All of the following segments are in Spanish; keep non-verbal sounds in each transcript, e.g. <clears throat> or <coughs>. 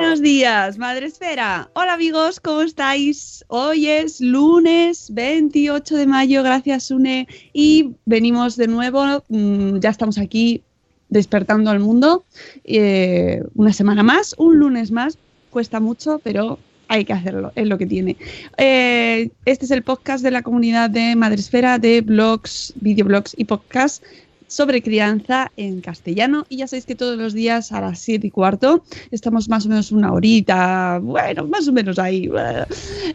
Buenos días, Madre Esfera. Hola amigos, ¿cómo estáis? Hoy es lunes 28 de mayo, gracias Une, y venimos de nuevo, mm, ya estamos aquí despertando al mundo, eh, una semana más, un lunes más, cuesta mucho, pero hay que hacerlo, es lo que tiene. Eh, este es el podcast de la comunidad de Madresfera de blogs, videoblogs y podcasts sobre crianza en castellano. Y ya sabéis que todos los días a las 7 y cuarto estamos más o menos una horita, bueno, más o menos ahí,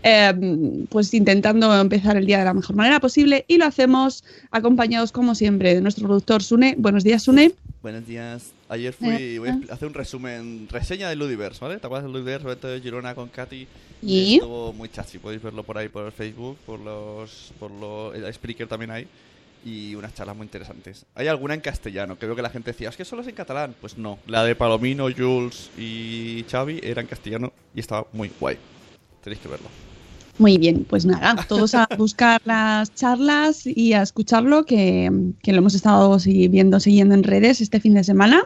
eh, pues intentando empezar el día de la mejor manera posible. Y lo hacemos acompañados, como siempre, de nuestro productor Sune. Buenos días, Sune. Buenos días. Ayer fui, voy a hacer un resumen, reseña de Ludiverse, ¿vale? ¿Te acuerdas de Ludiverse? Evento de Girona con Katy. ¿Y? Estuvo muy chachi, podéis verlo por ahí por Facebook, por los, por los, el Spreaker también hay y unas charlas muy interesantes. Hay alguna en castellano, que veo que la gente decía, es que solo es en catalán. Pues no, la de Palomino, Jules y Xavi era en castellano y estaba muy guay. Tenéis que verlo. Muy bien, pues nada, todos a <laughs> buscar las charlas y a escucharlo, que, que lo hemos estado viendo, siguiendo en redes este fin de semana.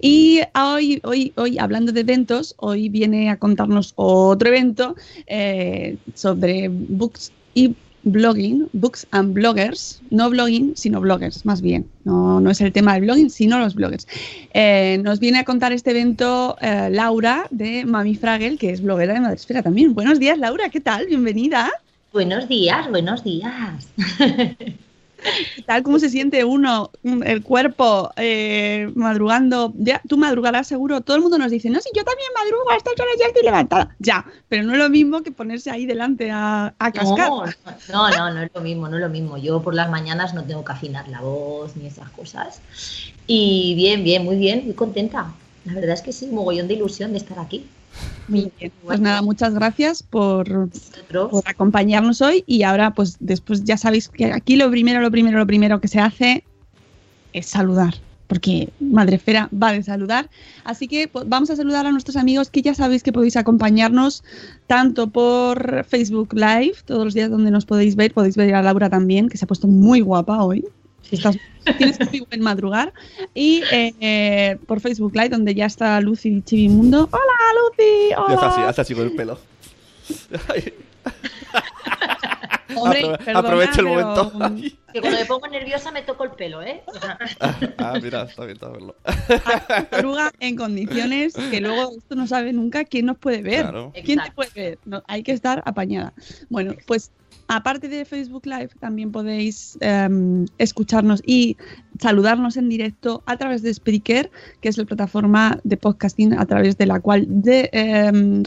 Y hoy, hoy, hoy hablando de eventos, hoy viene a contarnos otro evento eh, sobre books y blogging, books and bloggers, no blogging, sino bloggers, más bien. No, no es el tema del blogging, sino los bloggers. Eh, nos viene a contar este evento eh, Laura de Mami Fragel, que es bloguera de Madresfera también. Buenos días, Laura, ¿qué tal? Bienvenida. Buenos días, buenos días. <laughs> ¿Qué tal? ¿Cómo se siente uno, el cuerpo, eh, madrugando? Ya, tú madrugarás seguro. Todo el mundo nos dice, no, si yo también madrugo, a estas horas ya estoy levantada. Ya, pero no es lo mismo que ponerse ahí delante a, a cascar. No, no, no, es lo mismo, no es lo mismo. Yo por las mañanas no tengo que afinar la voz ni esas cosas. Y bien, bien, muy bien, muy contenta. La verdad es que sí, mogollón de ilusión de estar aquí. Muy bien. Pues nada, muchas gracias por, por, acompañarnos hoy y ahora pues después ya sabéis que aquí lo primero, lo primero, lo primero que se hace es saludar, porque Madrefera va de saludar. Así que pues, vamos a saludar a nuestros amigos que ya sabéis que podéis acompañarnos tanto por Facebook Live, todos los días donde nos podéis ver, podéis ver a Laura también, que se ha puesto muy guapa hoy. Estás, tienes muy buen madrugar. Y eh, por Facebook Live, donde ya está Lucy Chivimundo. ¡Hola, Lucy! ¡Hola! Ya está así, hasta así con el pelo. <laughs> Hombre, Aprove perdona, aprovecha el pero, momento. <laughs> Que cuando me pongo nerviosa me toco el pelo, ¿eh? Sea, ah, mira, está bien, está verlo. Oruga en condiciones que luego esto no sabe nunca quién nos puede ver. Claro. ¿Quién te Exacto. puede ver? No, hay que estar apañada. Bueno, pues aparte de Facebook Live, también podéis em, escucharnos y saludarnos en directo a través de Spreaker, que es la plataforma de podcasting a través de la cual de, em,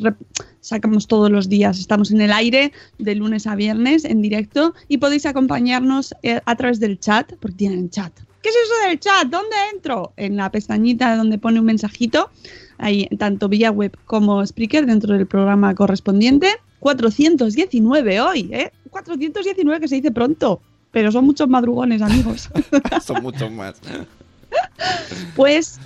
sacamos todos los días. Estamos en el aire de lunes a viernes en directo y podéis acompañarnos eh, a través del chat, porque tienen chat. ¿Qué es eso del chat? ¿Dónde entro? En la pestañita donde pone un mensajito, ahí tanto vía web como Spreaker dentro del programa correspondiente. 419 hoy, ¿eh? 419 que se dice pronto, pero son muchos madrugones, amigos. <laughs> Son muchos más. Pues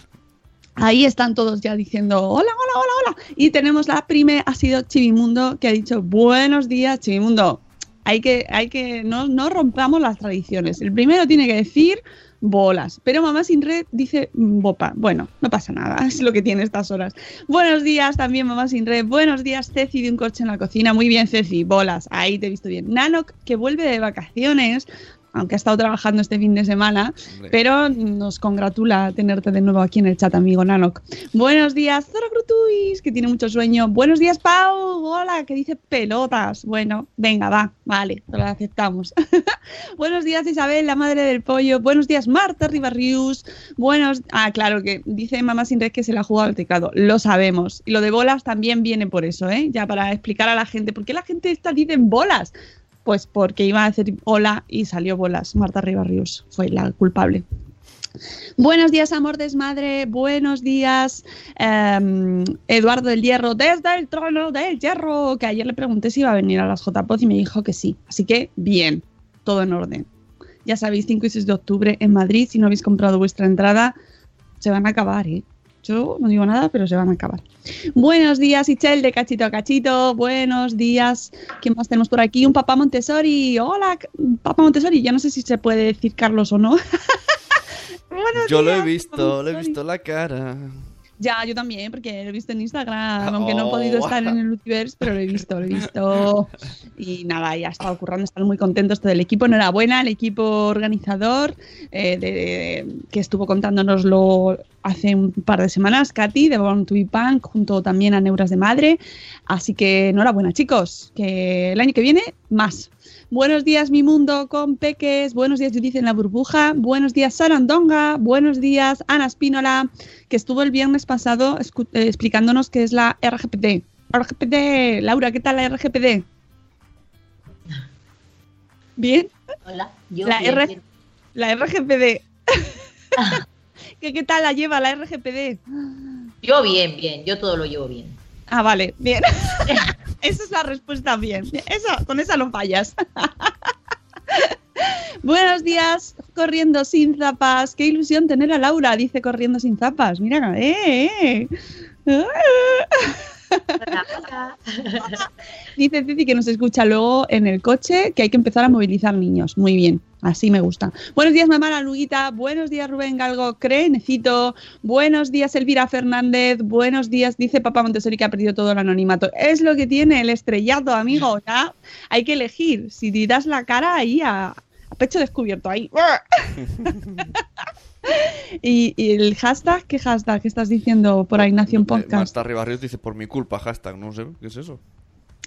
ahí están todos ya diciendo hola, hola, hola, hola. Y tenemos la primera, ha sido Chivimundo, que ha dicho buenos días, Chivimundo. Hay que, hay que, no, no rompamos las tradiciones. El primero tiene que decir bolas, pero mamá sin red dice mm, bopa. Bueno, no pasa nada, <laughs> es lo que tiene estas horas. Buenos días también, mamá sin red. Buenos días, Ceci de un coche en la cocina. Muy bien, Ceci, bolas. Ahí te he visto bien. Nanok, que vuelve de vacaciones, aunque ha estado trabajando este fin de semana, Hombre. pero nos congratula tenerte de nuevo aquí en el chat, amigo Nanok. Buenos días, Zora Grutuis, que tiene mucho sueño. Buenos días, Pau. Hola, que dice pelotas. Bueno, venga, va, vale, lo aceptamos. <laughs> Buenos días, Isabel, la madre del pollo. Buenos días, Marta Ribarrius. Buenos. Ah, claro, que dice mamá sin red que se la ha jugado al teclado. Lo sabemos. Y lo de bolas también viene por eso, ¿eh? Ya para explicar a la gente. ¿Por qué la gente esta dice bolas? Pues porque iba a hacer hola y salió bolas. Marta Ribarrius fue la culpable. Buenos días, amor desmadre. Buenos días, em, Eduardo del Hierro, desde el trono del Hierro. Que ayer le pregunté si iba a venir a las JPOD y me dijo que sí. Así que, bien, todo en orden. Ya sabéis, 5 y 6 de octubre en Madrid. Si no habéis comprado vuestra entrada, se van a acabar, ¿eh? Yo no digo nada, pero se van a acabar. Buenos días, Ichel, de cachito a cachito. Buenos días. ¿Quién más tenemos por aquí? Un papá Montessori. Hola, papá Montessori. Ya no sé si se puede decir Carlos o no. <laughs> Yo lo he visto, le he visto la cara. Ya, yo también, porque lo he visto en Instagram, aunque no he podido Oh. estar en el Multiverse, pero lo he visto, lo he visto. <laughs> Y nada, ya está ocurriendo, están muy contentos todo el equipo. Enhorabuena al equipo organizador eh, de- que estuvo contándonoslo hace un par de semanas, Katy, de Born to be Punk, junto también a Neuras de Madre. Así que enhorabuena, chicos, que el año que viene, más. Buenos días, mi mundo con Peques. Buenos días, Judith en la burbuja. Buenos días, Sarandonga. Buenos días, Ana Espínola, que estuvo el viernes pasado eh, explicándonos qué es la RGPD. RGPD, Laura, ¿qué tal la RGPD? Bien, hola, yo La bien, R- bien. la RGPD. <laughs> ¿Qué, ¿Qué tal la lleva la RGPD? Yo bien, bien, yo todo lo llevo bien. Ah, vale, bien. <laughs> esa es la respuesta bien. Esa, con esa no fallas. <laughs> Buenos días, corriendo sin zapas. Qué ilusión tener a Laura, dice corriendo sin zapas. Mira, eh, eh. Hola, hola. <laughs> Dice Cici que nos escucha luego en el coche, que hay que empezar a movilizar niños. Muy bien, así me gusta. Buenos días, mamá la Luguita. Buenos días, Rubén Galgo. Crenecito. Buenos días, Elvira Fernández. Buenos días, dice papá Montessori que ha perdido todo el anonimato. Es lo que tiene el estrellado, amigo. Ya hay que elegir. Si te das la cara ahí a, a pecho descubierto, ahí. <laughs> y, y el hashtag, ¿qué hashtag? ¿Qué estás diciendo por ahí, Nación Eh, Podcast? Marta Ribarrios dice, por mi culpa, hashtag, no sé, ¿qué es eso?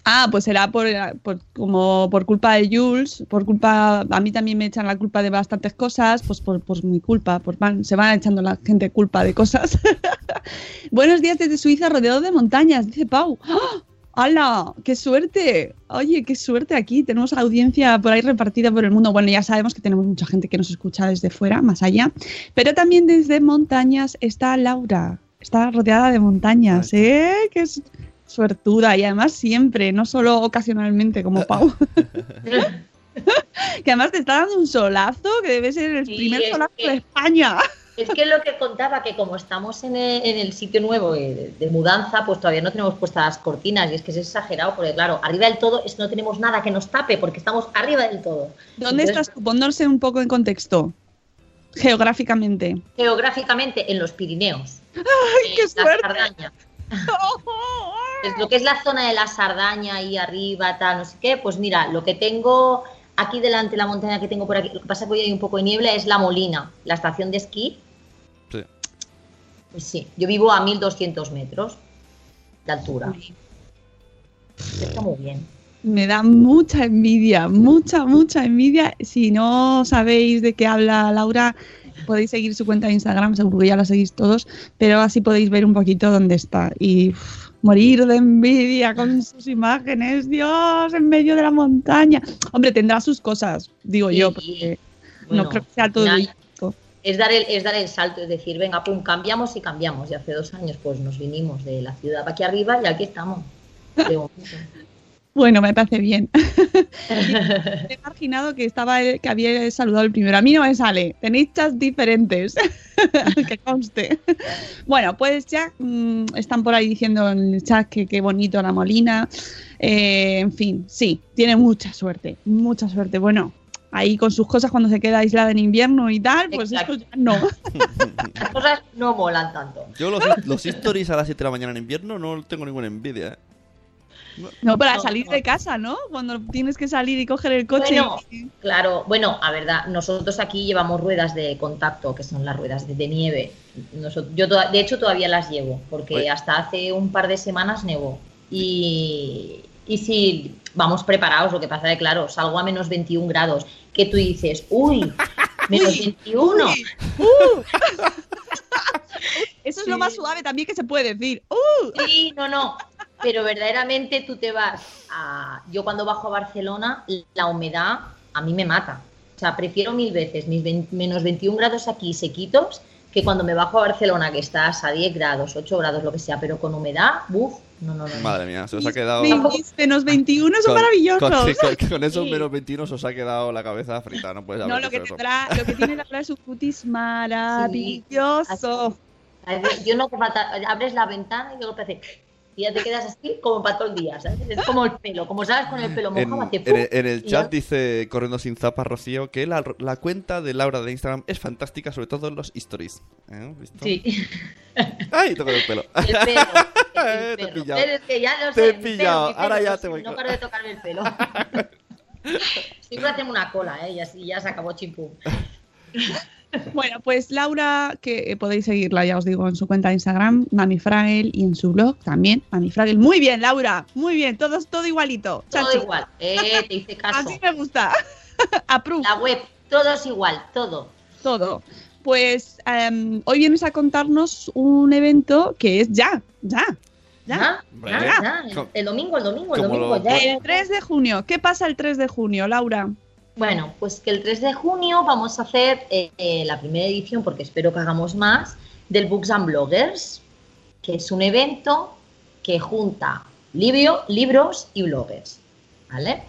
Ah, pues será por, por- como por culpa de Jules, por culpa, a mí también me echan la culpa de bastantes cosas, pues por, por mi culpa, por van- se van echando la gente culpa de cosas. <laughs> Buenos días desde Suiza, rodeado de montañas, dice Pau. ¡Ah! ¡Hala! ¡Qué suerte! Oye, qué suerte aquí. Tenemos audiencia por ahí repartida por el mundo. Bueno, ya sabemos que tenemos mucha gente que nos escucha desde fuera, más allá. Pero también desde montañas está Laura. Está rodeada de montañas, ¿eh? ¡Qué s- suertuda! Y además siempre, no solo ocasionalmente como <laughs> Pau. que además te está dando un solazo que debe ser el Sí, primer solazo que- de España. Es que lo que contaba, que como estamos en el, en el sitio nuevo de, de mudanza, pues todavía no tenemos puestas las cortinas y es que es exagerado, porque claro, arriba del todo es que no tenemos nada que nos tape porque estamos arriba del todo. ¿Dónde Entonces, estás tú? Pondrse un poco en contexto. Geográficamente. Geográficamente en los Pirineos. ¡Ay, qué suerte! <laughs> Lo que es la zona de la Sardaña ahí arriba, tal, no sé qué, pues mira, lo que tengo Aquí delante, la montaña que tengo por aquí, lo que pasa es que hoy hay un poco de niebla, es La Molina, la estación de esquí. Sí. Pues sí, yo vivo a 1200 metros de altura. Está muy bien. Me da mucha envidia, mucha, mucha envidia. Si no sabéis de qué habla Laura, podéis seguir su cuenta de Instagram, seguro que ya la seguís todos, pero así podéis ver un poquito dónde está. Y morir de envidia con sus imágenes, Dios, en medio de la montaña. Hombre, tendrá sus cosas, digo Sí, yo, porque bueno, no creo que sea todo tiempo. Es dar, el, es dar el salto, es decir, venga, pum, cambiamos y cambiamos. Y hace dos años pues nos vinimos de la ciudad para aquí arriba y aquí estamos. <laughs> Bueno, me parece bien. <laughs> <laughs> He imaginado que estaba el- que había saludado el primero. A mí no me sale. Tenéis chats diferentes. <laughs> que conste. Bueno, pues ya mm, están por ahí diciendo en el chat que qué bonito la Molina. Eh, en fin, sí, tiene mucha suerte. Mucha suerte. Bueno, ahí con sus cosas cuando se queda aislada en invierno y tal, pues Exacto. esto ya no. Las cosas no molan tanto. Yo los, los stories a las 7 de la mañana en invierno no tengo ninguna envidia, ¿eh? No, para No, salir no. de casa, ¿no? Cuando tienes que salir y coger el coche. Bueno, y- claro, bueno, a verdad, nosotros aquí llevamos ruedas de contacto, que son las ruedas de, de nieve. Nosotros, yo toda- de hecho todavía las llevo, porque Oye. hasta hace un par de semanas nevó. Y, y si vamos preparados, lo que pasa es que, claro, salgo a menos 21 grados, que tú dices, uy, <laughs> menos 21. Uy, ¡uh! <laughs> Eso es lo más suave también que se puede decir. ¡Uh! Sí, no, no. Pero verdaderamente tú te vas a. Yo cuando bajo a Barcelona, la humedad a mí me mata. O sea, prefiero mil veces mis 20 menos 21 grados aquí sequitos que cuando me bajo a Barcelona, que estás a 10 grados, 8 grados, lo que sea, pero con humedad, ¡buf! No, no, no. Madre mía, se os ha quedado. Menos 21 son Con- maravillosos. Con, con- con esos Sí. menos 21 se os ha quedado la cabeza frita, no puedes No, lo que tendrá, lo que tiene Laura es un cutis <laughs> maravilloso. A ver, Yo no te falta, abres la ventana y luego te hace. Y ya te quedas así como para todo el día, ¿sabes? Es como el pelo, como sabes con el pelo En, mojado, en ¡pum! en el chat ya- dice Corriendo sin zapas Rocío que la, la cuenta de Laura de Instagram es fantástica, sobre todo en los stories. ¿Eh? ¿Visto? Sí. ¡Ay! Toco el pelo. El pelo, el <laughs> Te he pillado. Pero es que ya lo Te sé, he pillado. pelo, Ahora ya te voy No paro de tocarme el pelo. <laughs> Siempre hacemos una cola, ¿eh? Y así ya se acabó chimpum. <laughs> <laughs> Bueno, pues Laura, que eh, podéis seguirla, ya os digo, en su cuenta de Instagram, Mami Fragel, y en su blog también, Mami Fragel. Muy bien, Laura, muy bien, todo, todo igualito. Todo chachi. igual. Eh, te hice caso. <laughs> Así me gusta. <laughs> Approve. La web, todo es igual, todo. todo. Pues em, hoy vienes a contarnos un evento que es ya, ya, ya. ¿Ya? Hombre, ¿Ya? ¿Ya? El, ¿cómo- el domingo, el domingo, el domingo. lo- ya. El 3 de junio. ¿Qué pasa el 3 de junio, Laura? Bueno, pues que el 3 de junio vamos a hacer eh, eh, la primera edición, porque espero que hagamos más, del Books and Bloggers, que es un evento que junta libro, libros y bloggers. ¿Vale?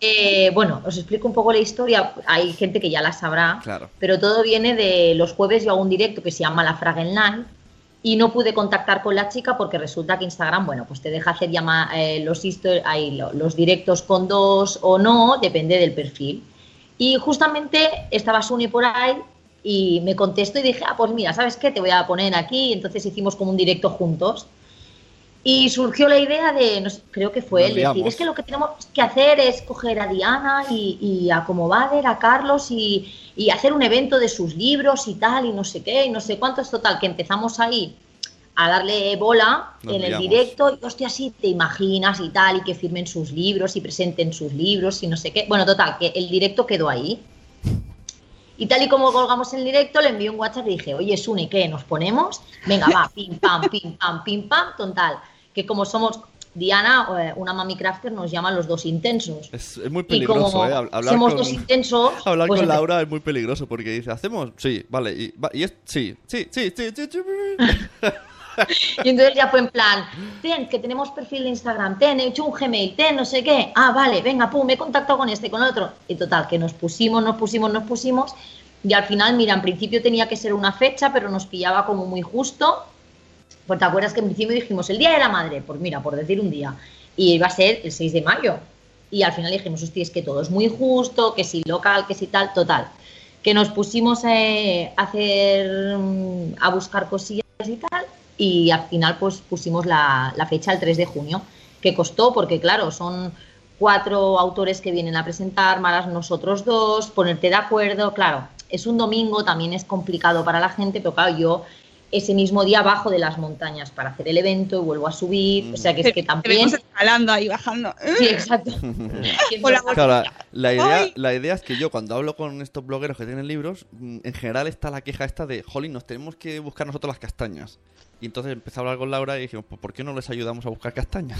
Eh, bueno, os explico un poco la historia. Hay gente que ya la sabrá, Claro. pero todo viene de los jueves yo hago un directo que se llama La Fraggle Night y no pude contactar con la chica porque resulta que Instagram, bueno, pues te deja hacer llama, eh, los, ahí, lo- los directos con dos o no, depende del perfil. Y justamente estaba Suni por ahí y me contestó y dije, ah, pues mira, ¿sabes qué? Te voy a poner aquí. Entonces hicimos como un directo juntos. Y surgió la idea de, no sé, creo que fue él, decir, es que lo que tenemos que hacer es coger a Diana y, y a como Bader, a Carlos y, y hacer un evento de sus libros y tal, y no sé qué, y no sé cuánto es total, que empezamos ahí a darle bola Nos en el directo, y hostia, sí, te imaginas y tal, y que firmen sus libros y presenten sus libros y no sé qué. Bueno, total, que el directo quedó ahí. Y tal y como colgamos el directo, le envié un WhatsApp y dije, oye, Sune, ¿qué? ¿Nos ponemos? Venga, va, pim, pam, pim, pam, pim, pam, total. Que como somos, Diana, eh, una mami crafter, nos llama los dos intensos. Es, es muy Y peligroso, como ¿eh? Hab- Hablar somos con, dos intensos, <laughs> hablar pues con Laura es muy peligroso porque dice, ¿hacemos? Sí, vale. Y, va- y es, sí, sí, sí, sí, sí, sí. <laughs> Y entonces ya fue en plan, ten, que tenemos perfil de Instagram, ten, he hecho un Gmail, ten, no sé qué. Ah, vale, venga, pum, me he contactado con este, con el otro. Y total, que nos pusimos, nos pusimos, nos pusimos. Y al final, mira, en principio tenía que ser una fecha, pero nos pillaba como muy justo. Pues te acuerdas que en principio dijimos el Día de la Madre, pues mira, por decir un día. Y iba a ser el 6 de mayo. Y al final dijimos, hostia, es que todo es muy justo, que si local, que si tal, total. Que nos pusimos eh, a hacer, mm, a buscar cosillas y tal. Y al final, pues pusimos la, la fecha el 3 de junio, que costó, porque claro, son cuatro autores que vienen a presentar, más nosotros dos, ponerte de acuerdo, claro, es un domingo, también es complicado para la gente, pero claro, yo ese mismo día bajo de las montañas para hacer el evento y vuelvo a subir, o sea que es que también... escalando ahí, bajando. Sí, exacto. <laughs> La Claro, la, la idea, la idea es que yo cuando hablo con estos blogueros que tienen libros, mm, en general está la queja esta de, jolín, nos tenemos que buscar nosotros las castañas. Y entonces empecé a hablar con Laura y dijimos, pues ¿por qué no les ayudamos a buscar castañas?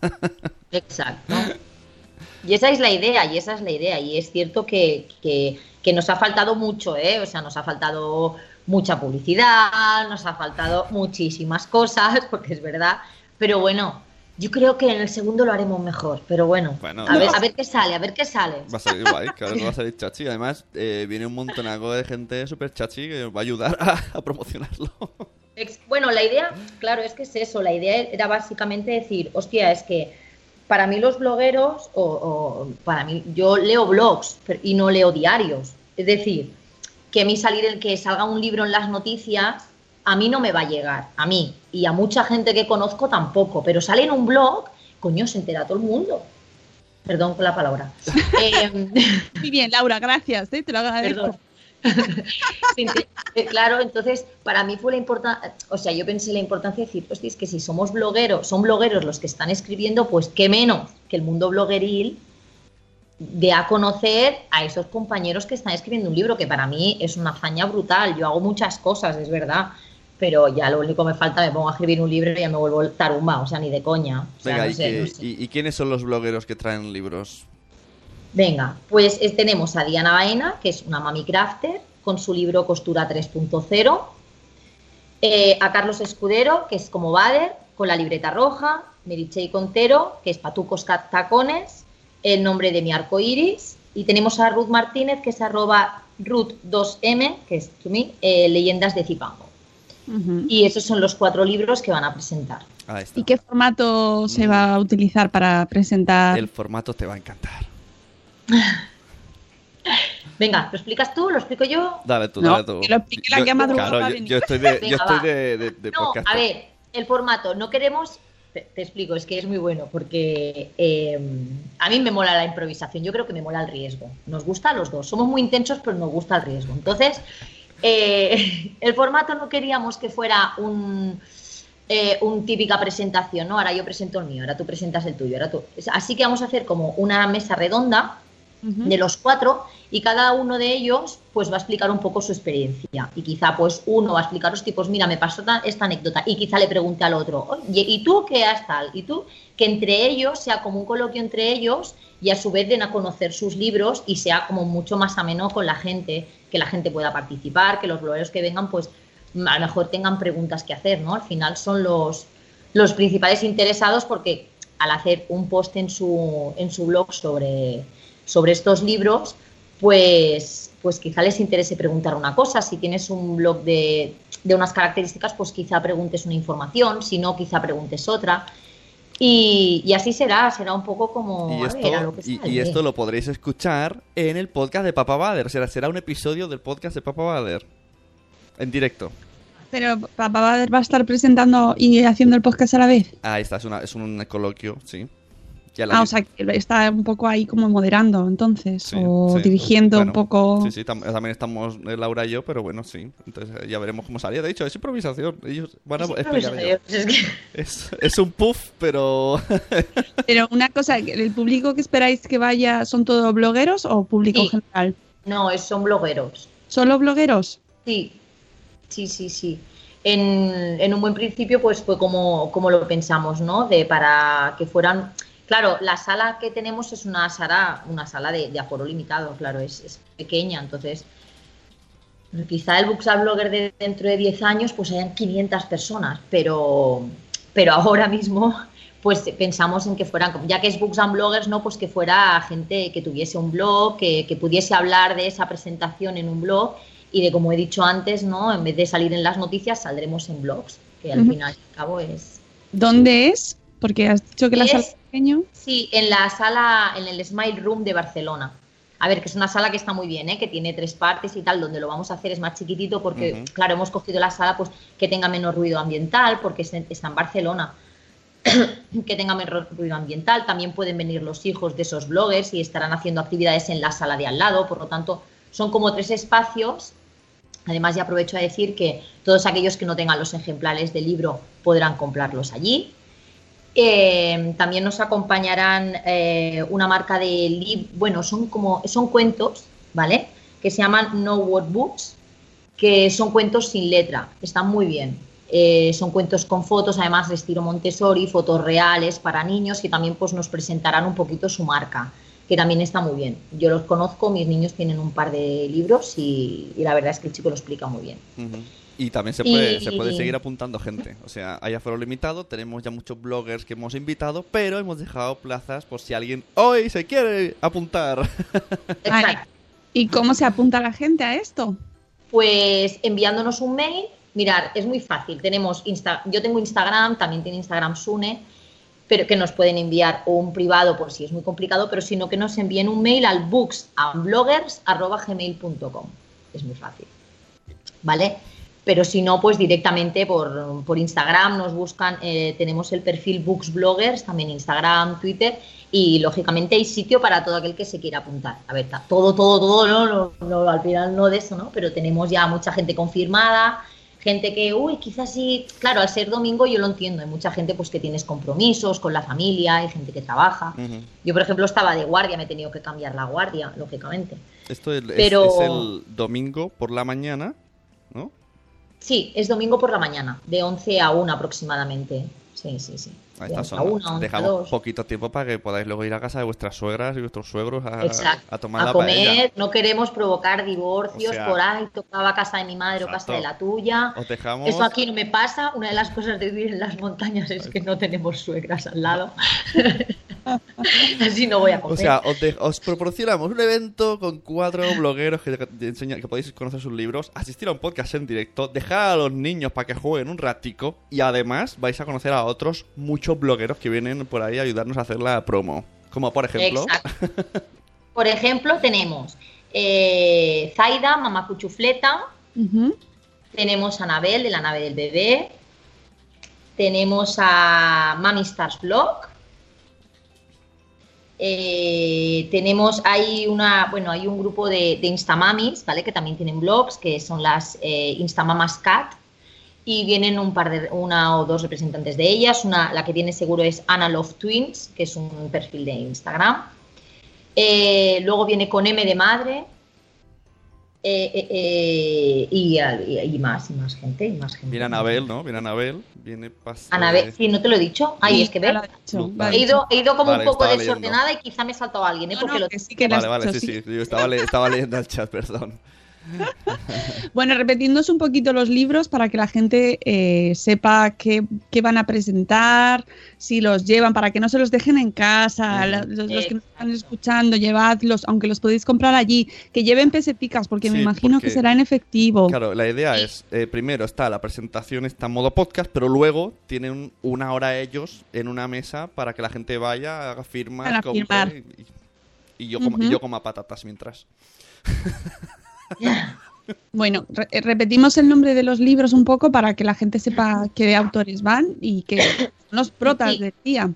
<laughs> Exacto. Y esa es la idea, y esa es la idea. Y es cierto que, que- que nos ha faltado mucho, ¿eh? O sea, nos ha faltado mucha publicidad, nos ha faltado muchísimas cosas, <laughs> porque es verdad. Pero bueno, yo creo que en el segundo lo haremos mejor. Pero bueno, Bueno, a, ver, va- a ver qué sale, a ver qué sale. Va a salir guay, claro que va a <laughs> salir chachi. Además, eh, viene un montonaco de gente súper chachi que va a ayudar a, a promocionarlo. Bueno, la idea, claro, es que es eso. La idea era básicamente decir, hostia, es que para mí los blogueros, o, o para mí, yo leo blogs y no leo diarios. Es decir, que a mí salir el que salga un libro en las noticias, a mí no me va a llegar, a mí. Y a mucha gente que conozco tampoco. Pero sale en un blog, coño, se entera todo el mundo. Perdón por la palabra. <laughs> Em, Muy bien, Laura, gracias. ¿eh? Te lo agradezco. Perdón. <laughs> Eh, claro, entonces para mí fue la importancia, o sea, yo pensé la importancia de decir, hostia, es que si somos blogueros, son blogueros los que están escribiendo, pues qué menos que el mundo blogueril de a conocer a esos compañeros que están escribiendo un libro, que para mí es una hazaña brutal. Yo hago muchas cosas, es verdad, pero ya lo único que me falta, me pongo a escribir un libro y ya me vuelvo tarumba, o sea, ni de coña. O sea, Venga, no ¿y, sé, qué- no sé. y- y quiénes son los blogueros que traen libros? Venga, pues es- tenemos a Diana Baena, que es una mami crafter, con su libro Costura 3.0. eh, a Carlos Escudero, que es como Bader, con la libreta roja. Merichey Contero, que es Patucos Tacones. El nombre de mi arco iris. Y tenemos a Ruth Martínez, que es arroba Ruth2M, que es to me, eh, Leyendas de Zipango. Ujú. Y esos son los cuatro libros que van a presentar. ¿Y qué formato se va a utilizar para presentar? El formato te va a encantar. <laughs> Venga, ¿lo explicas tú? ¿Lo explico yo? Dale tú, No, dale tú. que lo explique la que ha madrugado Claro, yo, yo estoy de, yo estoy de, de, de No, podcast. a ver, el formato, no queremos, te, explico, es que es muy bueno, porque eh, a mí me mola la improvisación, yo creo que me mola el riesgo. Nos gusta a los dos, somos muy intensos, pero nos gusta el riesgo. Entonces, eh, <laughs> el formato no queríamos que fuera un, eh, un típica presentación, ¿no? Ahora yo presento el mío, ahora tú presentas el tuyo, ahora tú. Así que vamos a hacer como una mesa redonda De los cuatro y cada uno de ellos pues va a explicar un poco su experiencia. Y quizá pues uno va a explicar los tipos mira me pasó ta- esta anécdota y quizá le pregunte al otro oye y tú qué has tal y tú que entre ellos sea como un coloquio entre ellos y a su vez den a conocer sus libros y sea como mucho más ameno con la gente que la gente pueda participar que los blogueros que vengan pues a lo mejor tengan preguntas que hacer no al final son los los principales interesados porque al hacer un post en su, en su blog sobre, sobre estos libros, pues, pues quizá les interese preguntar una cosa. Si tienes un blog de, de unas características, pues quizá preguntes una información, si no, quizá preguntes otra. Y, y así será, será un poco como Y a esto, ver, a lo que y, y esto lo podréis escuchar en el podcast de Papa Bader. O sea, será un episodio del podcast de Papa Bader. En directo. Pero Papá Bader va a estar presentando y haciendo el podcast a la vez. Ahí está, es, una, es un coloquio, sí. Ya la Ah, vi- o sea, que está un poco ahí como moderando, entonces, Sí, o sí. dirigiendo Bueno, un poco. Sí, sí, tam- también estamos eh, Laura y yo, pero bueno, sí. Entonces eh, ya veremos cómo salía. De hecho, es improvisación. Ellos van a Es explicar improvisación, ellos. es que- Es, es un puff, pero <laughs> Pero una cosa, ¿el público que esperáis que vaya son todos blogueros o público Sí. general? No, son blogueros. ¿Solo blogueros? Sí, sí, sí, sí. En, en un buen principio, pues fue como, como lo pensamos, ¿no? De para que fueran. Claro, la sala que tenemos es una sala, una sala de, de aforo limitado, claro, es, es pequeña, entonces quizá el Buxa Blogger de dentro de 10 años pues hayan 500 personas, pero, pero ahora mismo pues pensamos en que fueran, ya que es Books and Bloggers, ¿no? Pues que fuera gente que tuviese un blog, que, que pudiese hablar de esa presentación en un blog y de, como he dicho antes, ¿no? En vez de salir en las noticias, saldremos en blogs, que al final y al cabo es... ¿Dónde es? Porque has dicho que la sala pequeño. Sí, en la sala, en el Smile Room de Barcelona. A ver, que es una sala que está muy bien, ¿eh? que tiene tres partes y tal, donde lo vamos a hacer es más chiquitito porque, claro, hemos cogido la sala pues que tenga menos ruido ambiental porque está en Barcelona. <clears throat> que tenga menor ruido ambiental. También pueden venir los hijos de esos bloggers y estarán haciendo actividades en la sala de al lado. Por lo tanto, son como tres espacios. Además, ya aprovecho a decir que todos aquellos que no tengan los ejemplares del libro podrán comprarlos allí. Eh, también nos acompañarán eh, una marca de libros, bueno, son como son cuentos, ¿vale? Que se llaman No Word Books, que son cuentos sin letra, están muy bien. Eh, son cuentos con fotos, además de estilo Montessori, fotos reales para niños y también pues nos presentarán un poquito su marca, que también está muy bien. Yo los conozco, mis niños tienen un par de libros y, la verdad es que el chico lo explica muy bien. Y también se puede, Y- se puede seguir apuntando gente. O sea, hay aforo limitado, tenemos ya muchos bloggers que hemos invitado, pero hemos dejado plazas por si alguien hoy se quiere apuntar. <laughs> Vale. ¿Y cómo se apunta la gente a esto? Pues enviándonos un mail, mirar, es muy fácil. Tenemos Insta yo tengo Instagram, también tiene Instagram Sune, pero que nos pueden enviar o un privado por si es muy complicado, pero sino que nos envíen un mail al booksandbloggers@gmail.com. Es muy fácil. ¿Vale? Pero si no, pues directamente por, por Instagram nos buscan, eh, tenemos el perfil Books Bloggers, también Instagram, Twitter, y lógicamente hay sitio para todo aquel que se quiera apuntar. A ver, todo, todo, todo, no, no, no, al final no de eso, ¿no? Pero tenemos ya mucha gente confirmada, gente que, uy, quizás sí, claro, al ser domingo yo lo entiendo, hay mucha gente pues que tienes compromisos con la familia, hay gente que trabaja. Yo, por ejemplo, estaba de guardia, me he tenido que cambiar la guardia, lógicamente. Esto es, es- Pero- es el domingo por la mañana, ¿no? Sí, es domingo por la mañana, de 11 a 1 aproximadamente. Sí, sí, sí. A estas 11 a 1, 11 a Dejamos 2. poquito tiempo para que podáis luego ir a casa de vuestras suegras y vuestros suegros a, a tomar a la comer, paella. no queremos provocar divorcios O sea, por ahí, tocaba casa de mi madre o exacto. casa de la tuya. Os dejamos... Eso aquí no me pasa. Una de las cosas de vivir en las montañas es que no tenemos suegras al lado. <laughs> Así no voy a comer. O sea, os, de- os proporcionamos un evento con cuatro blogueros que, te enseñan, que podéis conocer sus libros, asistir a un podcast en directo, dejar a los niños para que jueguen un ratico y además vais a conocer a otros muchos blogueros que vienen por ahí a ayudarnos a hacer la promo. Como por ejemplo... Exacto. <laughs> Por ejemplo, tenemos eh, Zaida, Mamá Cuchufleta, tenemos a Anabel de la nave del bebé, tenemos a Mami Stars Vlog, eh, tenemos, hay una, bueno, hay un grupo de, de Instamamis, ¿vale? Que también tienen blogs, que son las eh, Instamamas Cat, y vienen un par de, una o dos representantes de ellas. Una, la que tiene seguro es Anna Love Twins, que es un perfil de Instagram. Eh, luego viene con M de madre. eh, eh, eh, y, y- y más, y más gente, y más gente. Viene Anabel, ¿no? Viene Anabel, viene Anabel, sí, no te lo he dicho. Ahí Sí, es que ves. No, He vale. dicho. ido, he ido como Vale, un poco desordenada y quizá me he saltado a alguien, ¿eh? No, Porque no, lo que sí que Vale, vale, dicho, sí, sí. sí. Yo estaba, le- estaba leyendo el chat, perdón. <laughs> Bueno, repetiéndose un poquito los libros para que la gente eh, sepa qué, qué van a presentar, si los llevan, para que no se los dejen en casa, los, los que nos Exacto. están escuchando, llevadlos, aunque los podéis comprar allí, que lleven peseticas, porque me imagino porque- que será en efectivo. Claro, la idea es, eh, primero está la presentación, está en modo podcast, pero luego tienen una hora ellos en una mesa para que la gente vaya, haga firmas, compre y, y yo coma, y yo coma patatas mientras. <laughs> <laughs> Bueno, re- eh, repetimos el nombre de los libros un poco para que la gente sepa qué autores van y que son los protas Sí. del día.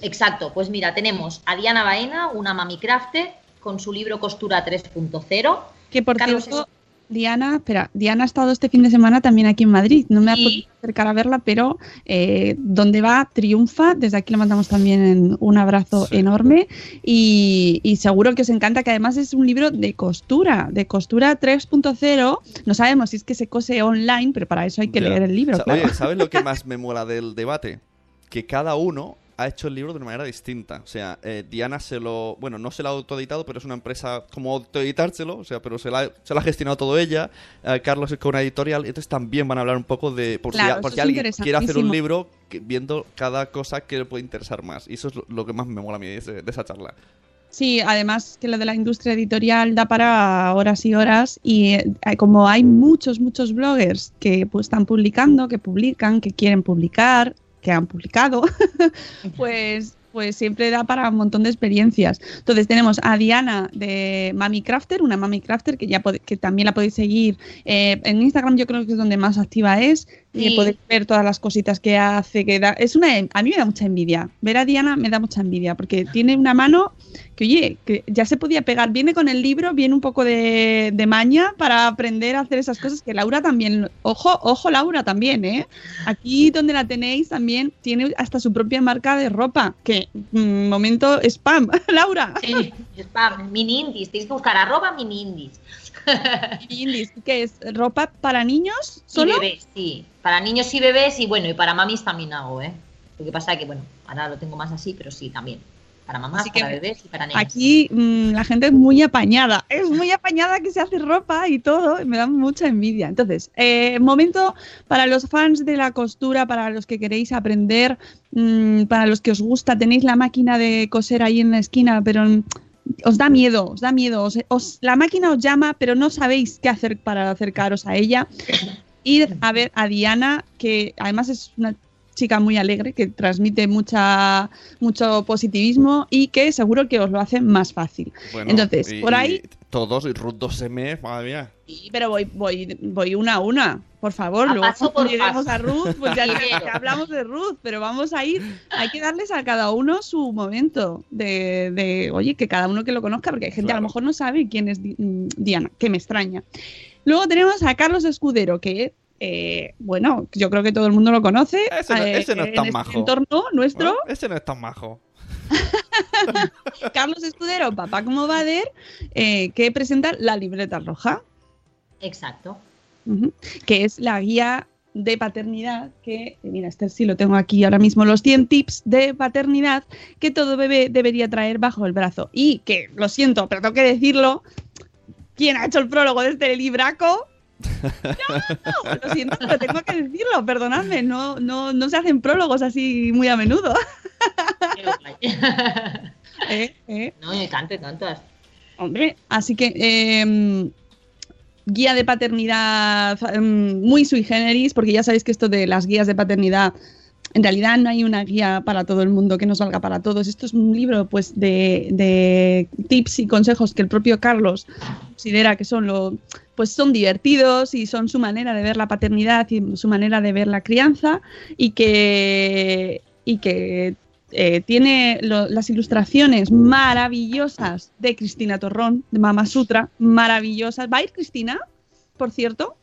Exacto, pues mira, tenemos a Diana Baena, una mami crafter, con su libro Costura 3.0. Que por Carlos, cierto, Diana, espera, Diana ha estado este fin de semana también aquí en Madrid. No me ha Sí. podido acercar a verla, pero eh, donde va triunfa. Desde aquí le mandamos también un abrazo Sí. enorme y, y seguro que os encanta, que además es un libro de costura, de costura 3.0. No sabemos si es que se cose online, pero para eso hay que Ya. leer el libro. Sa- claro. Oye, ¿sabes lo que <laughs> más me mola del debate? Que cada uno ha hecho el libro de una manera distinta. O sea, eh, Diana se lo... Bueno, no se lo ha autoeditado, pero es una empresa como autoeditárselo, o sea, pero se la, se la ha gestionado todo ella. Eh, Carlos es con una editorial, entonces también van a hablar un poco de... Por Claro, si, por alguien quiere hacer un libro, que- viendo cada cosa que le puede interesar más. Y eso es lo, lo que más me mola a mí de esa charla. Sí, además que lo de la industria editorial da para horas y horas y eh, como hay muchos, muchos bloggers que pues, están publicando, que publican, que quieren publicar, que han publicado, pues, pues siempre da para un montón de experiencias. Entonces tenemos a Diana de Mami Crafter, una Mami Crafter que ya que también la podéis seguir eh, en Instagram, yo creo que es donde más activa es. Y Sí. poder ver todas las cositas que hace, que da, es una, a mí me da mucha envidia. Ver a Diana me da mucha envidia, porque tiene una mano que, oye, que ya se podía pegar. Viene con el libro, viene un poco de, de maña para aprender a hacer esas cosas que Laura también, ojo, ojo Laura también, ¿eh? Aquí donde la tenéis también tiene hasta su propia marca de ropa, que mm, momento spam, <laughs> Laura. Sí, spam, mini indies. Tenéis que buscar arroba mini indies. <laughs> Indies, ¿Qué es? ¿Ropa para niños? Y ¿Solo? bebés, sí. Para niños y bebés y bueno, y para mamis también hago, ¿eh? Lo que pasa es que, bueno, ahora lo tengo más así, pero sí, también. Para mamás, Así que para bebés y para niños. Aquí mm, la gente es muy apañada, es muy apañada que se hace ropa y todo, y me da mucha envidia. Entonces, eh, momento para los fans de la costura, para los que queréis aprender, mm, para los que os gusta, tenéis la máquina de coser ahí en la esquina, pero mm, os da miedo, os da miedo, os- la máquina os llama, pero no sabéis qué hacer para acercaros a ella. Ir a ver a Diana, que además es una chica muy alegre, que transmite mucha, mucho positivismo y que seguro que os lo hace más fácil. Bueno, Entonces, y- por ahí- y todos, y Ruth 2M, madre mía. Sí, pero voy, voy, voy una a una, por favor. A Luego paso cuando por a Ruth, pues ya, <laughs> hablamos de Ruth, pero vamos a ir, hay que darles a cada uno su momento de, de, oye, que cada uno que lo conozca, porque hay gente a Claro. lo mejor no sabe quién es mm, Diana, que me extraña. Luego tenemos a Carlos Escudero, que, eh, bueno, yo creo que todo el mundo lo conoce. Ese no- eh, ese no es en tan este majo. entorno nuestro. Bueno, ese no es tan majo. <laughs> Carlos Escudero, papá como Bader, eh, que presenta la libreta roja. Exacto. Que es la guía de paternidad que, mira, este sí lo tengo aquí ahora mismo, los 100 tips de paternidad que todo bebé debería traer bajo el brazo. Y que, lo siento, pero tengo que decirlo, ¿quién ha hecho el prólogo de este libraco? <laughs> No, lo siento, pero tengo que decirlo, perdonadme, no, no, no se hacen prólogos así muy a menudo. <laughs> Eh, eh. no, y tanto y tantas. Hombre, así que em, guía de paternidad em, muy sui generis, porque ya sabéis que esto de las guías de paternidad, en realidad no hay una guía para todo el mundo que nos valga para todos. Esto es un libro pues de, de tips y consejos que el propio Carlos considera que son lo pues son divertidos y son su manera de ver la paternidad y su manera de ver la crianza y que y que eh, tiene lo- las ilustraciones maravillosas de Cristina Torrón, de Mama Sutra, maravillosas. ¿Va a ir Cristina, por cierto?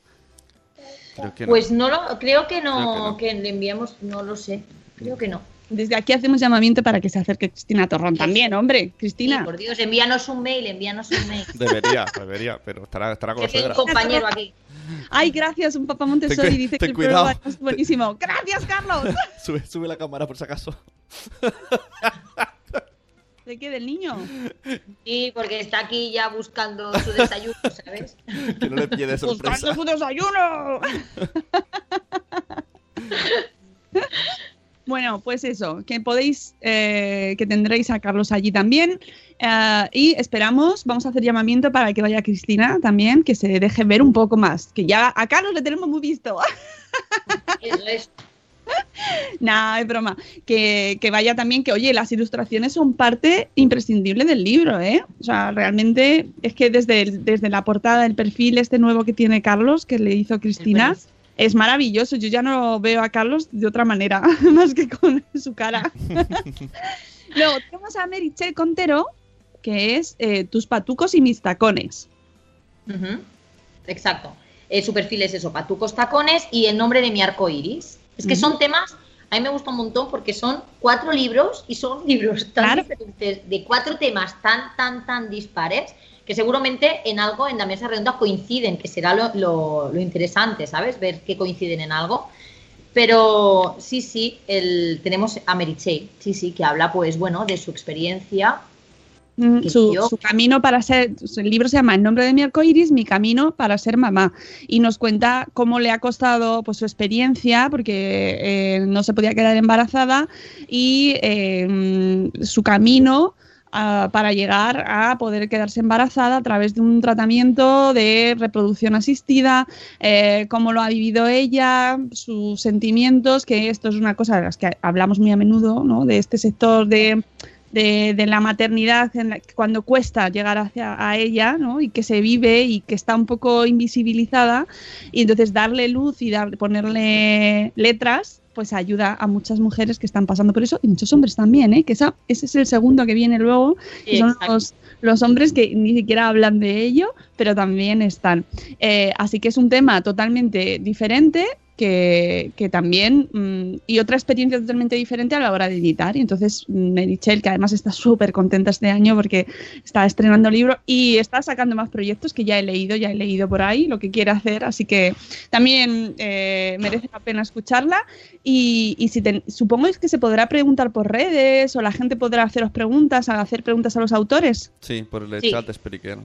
Creo que no. Pues no lo, creo que no, Creo que que, le enviamos, no lo sé. Creo que no. Desde aquí hacemos llamamiento para que se acerque Cristina Torrón también, hombre. Sí, Cristina. por Dios, envíanos un mail, envíanos un mail. <laughs> Debería, debería, pero estará, estará con tengo un compañero aquí. Ay, gracias, un papá Montessori Ten dice que el programa es buenísimo. Gracias, Carlos. <laughs> Sube, sube la cámara por si acaso. <laughs> ¿De qué? ¿Del niño? Sí, porque está aquí ya buscando su desayuno, ¿sabes? Que no le pille de ¡Buscando sorpresa. su desayuno! Bueno, pues eso, que podéis, eh, que tendréis a Carlos allí también. eh, y esperamos, vamos a hacer llamamiento para que vaya Cristina también, que se deje ver un poco más. Que ya a Carlos le tenemos muy visto. <laughs> Eso es. Broma. Que, que vaya también, que oye, las ilustraciones son parte imprescindible del libro, ¿eh? O sea, realmente es que desde, el- desde la portada, el perfil este nuevo que tiene Carlos, que le hizo Cristina. Es maravilloso. Yo ya no veo a Carlos de otra manera, <laughs> más que con su cara. <laughs> Luego tenemos a Merichel Contero, que es eh, Tus patucos y mis tacones. Exacto. Eh, su perfil es eso, Patucos Tacones y el nombre de mi arco iris. Es que son temas, a mí me gusta un montón porque son cuatro libros y son libros tan Claro. diferentes, de cuatro temas tan, tan, tan dispares, que seguramente en algo en la mesa redonda coinciden, que será lo, lo- lo interesante, ¿sabes? Ver que coinciden en algo. Pero sí, sí, el, tenemos a Mary Chey, sí, sí, que habla, pues bueno, de su experiencia. Mm, Que Su, yo- su camino para ser, el libro se llama El nombre de mi arcoiris, mi camino para ser mamá. Y nos cuenta cómo le ha costado pues, su experiencia, porque eh, no se podía quedar embarazada, y eh, mm, su camino ah, para llegar a poder quedarse embarazada a través de un tratamiento de reproducción asistida, eh, cómo lo ha vivido ella, sus sentimientos, que esto es una cosa de las que hablamos muy a menudo, ¿no? De este sector de de, la maternidad cuando cuesta llegar hacia a ella, ¿no? Y que se vive y que está un poco invisibilizada y entonces darle luz y dar, ponerle letras pues ayuda a muchas mujeres que están pasando por eso y muchos hombres también, ¿eh? que esa, ese es el segundo que viene luego, que son los, los hombres que ni siquiera hablan de ello, pero también están. Eh, así que es un tema totalmente diferente que, que también, mm, y otra experiencia totalmente diferente a la hora de editar. Y entonces mm, Merichel, que además está súper contenta este año porque está estrenando libro y está sacando más proyectos que ya he leído, ya he leído por ahí lo que quiere hacer, así que también eh, merece la pena escucharla. Y, y si ten- supongo es que se podrá preguntar por redes o la gente podrá haceros preguntas, a hacer preguntas a los autores. Sí, por el Sí. chat de Spreaker.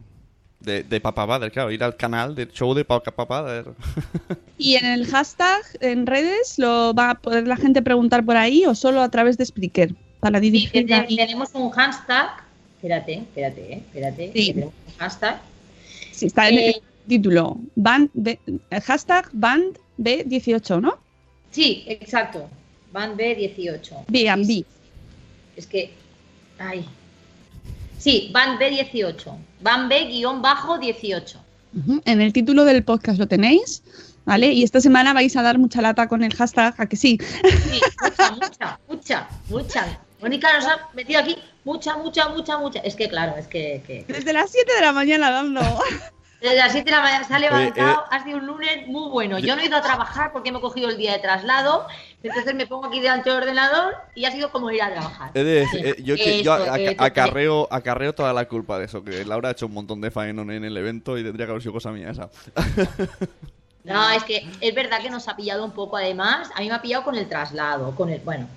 De, de Papa Bader, claro, ir al canal del show de Papa Bader. <laughs> Y en el hashtag, en redes, lo va a poder la gente preguntar por ahí o solo a través de Spreaker para dirigir tenemos un hashtag. Espérate, espérate, eh, espérate. Sí. tenemos un hashtag. Sí, está en Eh, el título. Band B- el hashtag Band B18, ¿no? Sí, exacto. Van B18. B&B. Es que. Ay. Sí, Van B18. Van B-18. Ujú, En el título del podcast lo tenéis, ¿vale? Y esta semana vais a dar mucha lata con el hashtag, ¿a que sí? Sí, mucha, mucha, mucha, mucha. Mónica nos ha metido aquí mucha, mucha, mucha, mucha. Es que claro, es que. que- Desde las 7 de la mañana dando. <laughs> Desde las 7 de la mañana se ha levantado, eh, ha sido un lunes muy bueno. Yo no he ido a trabajar porque me he cogido el día de traslado, entonces me pongo aquí delante del ordenador y ha sido como ir a trabajar. Decir, eh, yo, eh, acarreo, acarreo toda la culpa de eso, que Laura ha hecho un montón de faena en el evento y tendría que haber sido cosa mía esa. <laughs> No, es que es verdad que nos ha pillado un poco además. A mí me ha pillado con el traslado, con el. Bueno,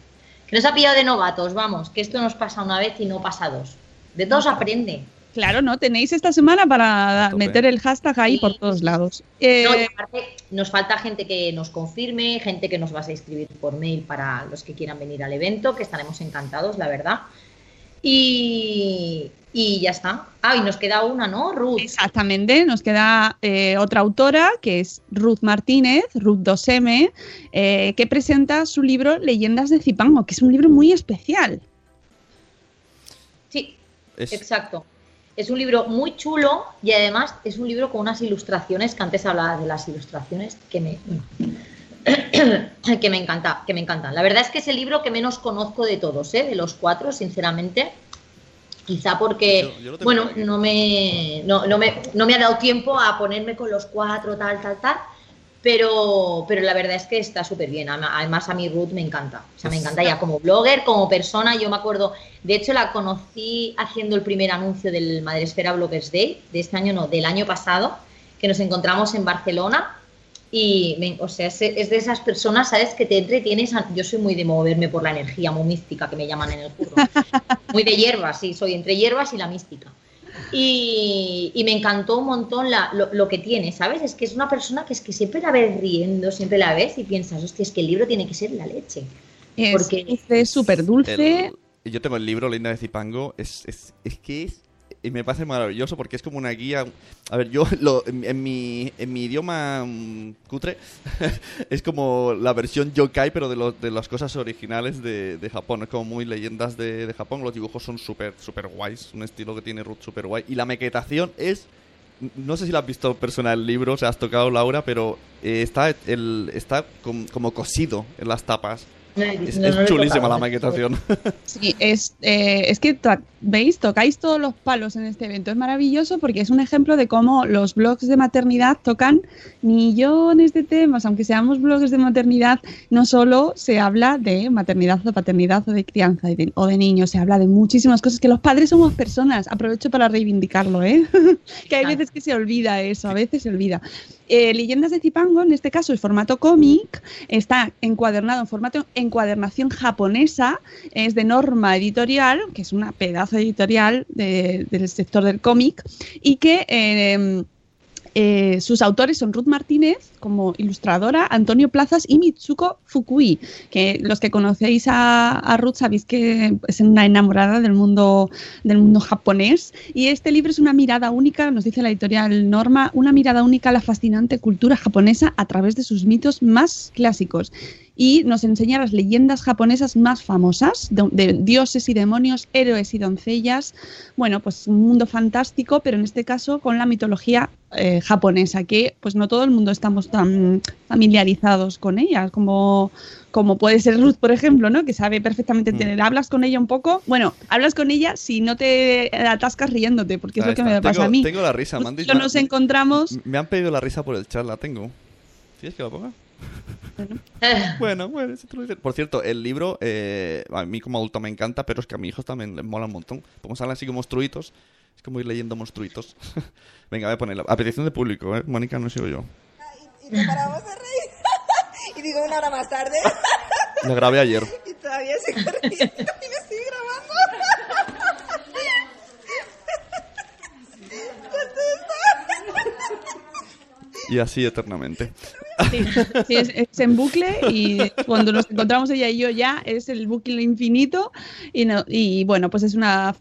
que nos ha pillado de novatos, vamos, que esto nos pasa una vez y no pasa dos. De todos aprende. Claro, ¿no? Tenéis esta semana para meter el hashtag ahí Sí. por todos lados. Eh, No, y aparte, nos falta gente que nos confirme, gente que nos vas a escribir por mail para los que quieran venir al evento, que estaremos encantados, la verdad. Y, y ya está. Ah, y nos queda una, ¿no? Ruth. Exactamente, nos queda eh, otra autora que es Ruth Martínez, Ruth 2M, eh, que presenta su libro Leyendas de Zipango, que es un libro muy especial. Sí, Es- exacto. Es un libro muy chulo y además es un libro con unas ilustraciones, que antes hablaba de las ilustraciones, que me, <coughs> que me encanta, que me encantan. La verdad es que es el libro que menos conozco de todos, ¿eh? de los cuatro, sinceramente. Quizá porque, Yo- yo bueno, no me, no, no me, no me ha dado tiempo a ponerme con los cuatro, tal, tal, tal. Pero, pero la verdad es que está súper bien. Además, a mí Ruth me encanta. O sea, me encanta ya como blogger, como persona. Yo me acuerdo, de hecho, la conocí haciendo el primer anuncio del Madresfera Bloggers Day, de este año no, del año pasado, que nos encontramos en Barcelona. Y, me- o sea, es, es de esas personas, ¿sabes? Que te entretienes. a- yo soy muy de moverme por la energía, muy mística, que me llaman en el curro. <laughs> muy de hierbas, sí, soy entre hierbas y la mística. Y, y me encantó un montón la- lo, lo que tiene, ¿sabes? Es que es una persona que es que siempre la ves riendo, siempre la ves y piensas, hostia, es que el libro tiene que ser la leche. Es, Porque- dulce, súper dulce. el- yo tengo el libro Linda de Zipango, es, es, es que es, y me parece maravilloso porque es como una guía. A ver, yo lo, en, mi, en mi idioma mm, cutre <laughs> es como la versión yokai, pero de, lo- de las cosas originales de, de Japón. Es como muy leyendas de, de Japón. Los dibujos son súper súper guays, un estilo que tiene Ruth súper guay. Y la maquetación es. No sé si la has visto persona el libro, o sea, has tocado Laura, pero eh, está, el, está com- como cosido en las tapas. Es, no, es no chulísima la maquetación. <laughs> Sí, es, eh, es que, to- ¿veis? Tocáis todos los palos en este evento. Es maravilloso porque es un ejemplo de cómo los blogs de maternidad tocan millones de temas. Aunque seamos blogs de maternidad, no solo se habla de maternidad o paternidad o de crianza y de- o de niños, se habla de muchísimas cosas. Que los padres somos personas. Aprovecho para reivindicarlo, ¿eh? <laughs> que hay veces que se olvida eso, a veces se olvida. Eh, Leyendas de Zipango, en este caso el formato cómic, está encuadernado en formato encuadernación japonesa, es de Norma Editorial, que es una pedazo editorial de- del sector del cómic, y que eh, eh, sus autores son Ruth Martínez como ilustradora, Antonio Plazas y Mitsuko Fukui, que los que conocéis a, a Ruth sabéis que es una enamorada del mundo, del mundo japonés. Y este libro es una mirada única, nos dice la editorial Norma, una mirada única a la fascinante cultura japonesa a través de sus mitos más clásicos. Y nos enseña las leyendas japonesas más famosas de, de dioses y demonios, héroes y doncellas. Bueno, pues un mundo fantástico, pero en este caso con la mitología eh, japonesa, que pues no todo el mundo estamos tan familiarizados con ella, como, como puede ser Ruth, por ejemplo, ¿no? Que sabe perfectamente Mm. tener. Hablas con ella un poco. Bueno, hablas con ella si no te atascas riéndote, porque es lo que está. me pasa a mí. Tengo la risa, me han Justo dicho- nos encontramos. Me han pedido la risa por el chat, la tengo. ¿Quieres que la ponga? <laughs> Bueno, bueno, eso te lo dice. Por cierto, el libro, eh, a mí como adulto me encanta, pero es que a mis hijos también les mola un montón. Como salen así como monstruitos, es como ir leyendo monstruitos. <laughs> Venga, voy a ponerla. A petición de público, ¿eh? Mónica, no sigo yo. Y no paramos de reír. <laughs> y digo, una hora más tarde. La grabé ayer. y todavía sigo riendo y me sigue grabando. Y así eternamente. Sí, es, es en bucle y cuando nos encontramos ella y yo ya es el bucle infinito y, no, y bueno, pues es una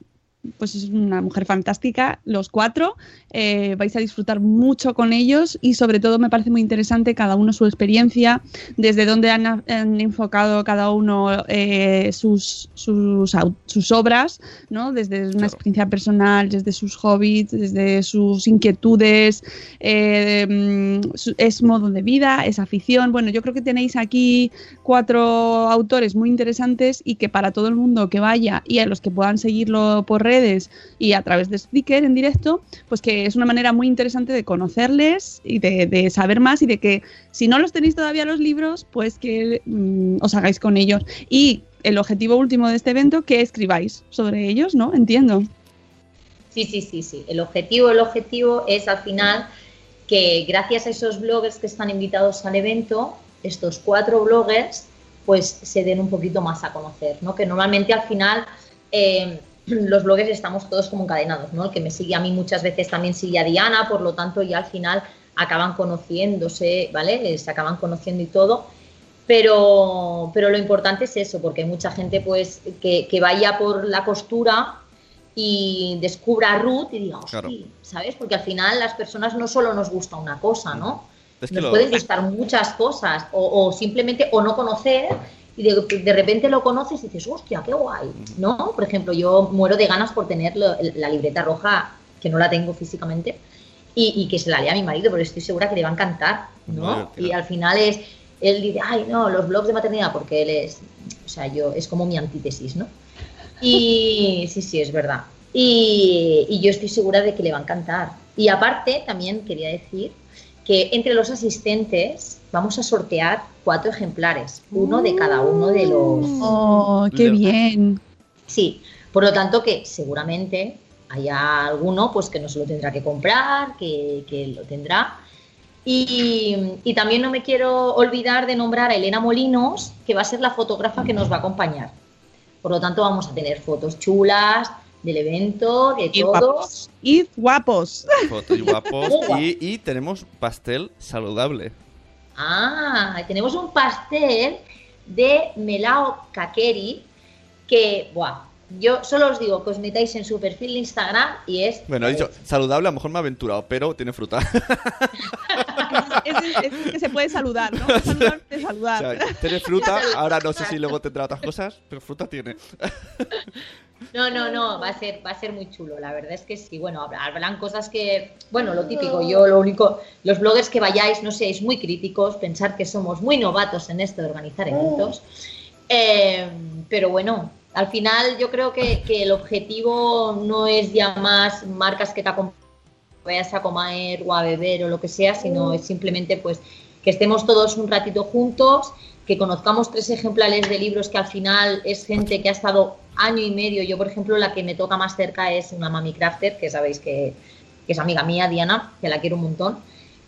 pues es una mujer fantástica, los cuatro, eh, vais a disfrutar mucho con ellos y sobre todo me parece muy interesante cada uno su experiencia, desde dónde han, han enfocado cada uno eh, sus, sus, sus obras, ¿no? desde una experiencia personal, desde sus hobbies, desde sus inquietudes, eh, mm, es modo de vida, es afición. Bueno, yo creo que tenéis aquí cuatro autores muy interesantes y que para todo el mundo que vaya y a los que puedan seguirlo por redes y a través de Spreaker en directo, pues que es una manera muy interesante de conocerles y de, saber más y de que si no los tenéis todavía los libros, pues que mm, os hagáis con ellos. Y el objetivo último de este evento, que escribáis sobre ellos, ¿no? Entiendo. Sí, sí, sí, sí. El objetivo, el objetivo es al final que gracias a esos bloggers que están invitados al evento, estos cuatro bloggers, pues se den un poquito más a conocer, ¿no? Que normalmente al final eh, los bloggers estamos todos como encadenados, ¿no? El que me sigue a mí muchas veces también sigue a Diana, por lo tanto ya al final acaban conociéndose, ¿vale? Eh, Se acaban conociendo y todo. Pero, pero lo importante es eso, porque hay mucha gente pues que, que vaya por la costura y descubra a Ruth y diga, Claro. ¿sabes? Porque al final las personas no solo nos gusta una cosa, ¿no? Es que nos lo- pueden gustar muchas cosas o, o simplemente o no conocer y de, de repente lo conoces y dices, hostia, qué guay, ¿no? Por ejemplo, yo muero de ganas por tener lo- la libreta roja, que no la tengo físicamente, y, y que se la lea a mi marido, porque estoy segura que le va a encantar, ¿no? Y al final es, él dice, ay, no, los blogs de maternidad, porque él es, o sea, yo, es como mi antítesis, ¿no? Y <laughs> sí, sí, es verdad. Y, y yo estoy segura de que le va a encantar. Y aparte, también quería decir que entre los asistentes vamos a sortear cuatro ejemplares, uno de cada uno de los... Oh, qué bien. Sí, por lo tanto que seguramente haya alguno pues que no se lo tendrá que comprar, que, que lo tendrá. Y, y también no me quiero olvidar de nombrar a Elena Molinos, que va a ser la fotógrafa que nos va a acompañar. Por lo tanto, vamos a tener fotos chulas del evento, de Y todo. guapos. Y guapos. Fotos y guapos. <laughs> Y, y tenemos pastel saludable. Ah, tenemos un pastel de melao kakeri que, buah, yo solo os digo que os metáis en su perfil de Instagram y es... Bueno, he dicho saludable, a lo mejor me he aventurado, pero tiene fruta. <laughs> Es, es- es que se puede saludar, ¿no? Saludar de O saludar. sea, tiene fruta, <laughs> ahora no sé si luego tendrá otras cosas, pero fruta tiene. <laughs> No, no, no, va a ser, va a ser muy chulo. La verdad es que sí. Bueno, habrá- habrán cosas que, bueno, lo típico. Yo lo único, los bloggers que vayáis, no seáis muy críticos, pensar que somos muy novatos en esto de organizar eventos. Eh, pero bueno, al final yo creo que, que el objetivo no es ya más marcas que te acompañen, vayas a comer o a beber o lo que sea, sino es simplemente pues que estemos todos un ratito juntos, que conozcamos tres ejemplares de libros que al final es gente que ha estado año y medio. Yo, por ejemplo, la que me toca más cerca es una mami crafter, que sabéis que, que es amiga mía, Diana, que la quiero un montón.